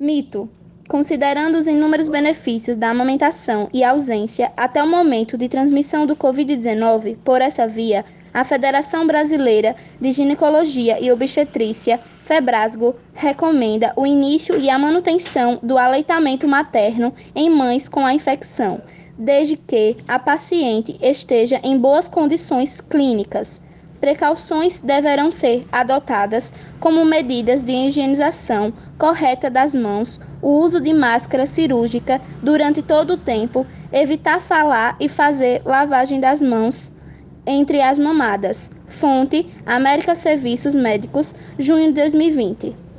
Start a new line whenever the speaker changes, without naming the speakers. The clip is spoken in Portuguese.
Mito. Considerando os inúmeros benefícios da amamentação e ausência até o momento de transmissão do Covid-19 por essa via, a Federação Brasileira de Ginecologia e Obstetrícia, Febrasgo, recomenda o início e a manutenção do aleitamento materno em mães com a infecção, desde que a paciente esteja em boas condições clínicas Precauções deverão ser adotadas, como medidas de higienização correta das mãos, o uso de máscara cirúrgica durante todo o tempo, evitar falar e fazer lavagem das mãos entre as mamadas. Fonte: América Serviços Médicos, junho de 2020.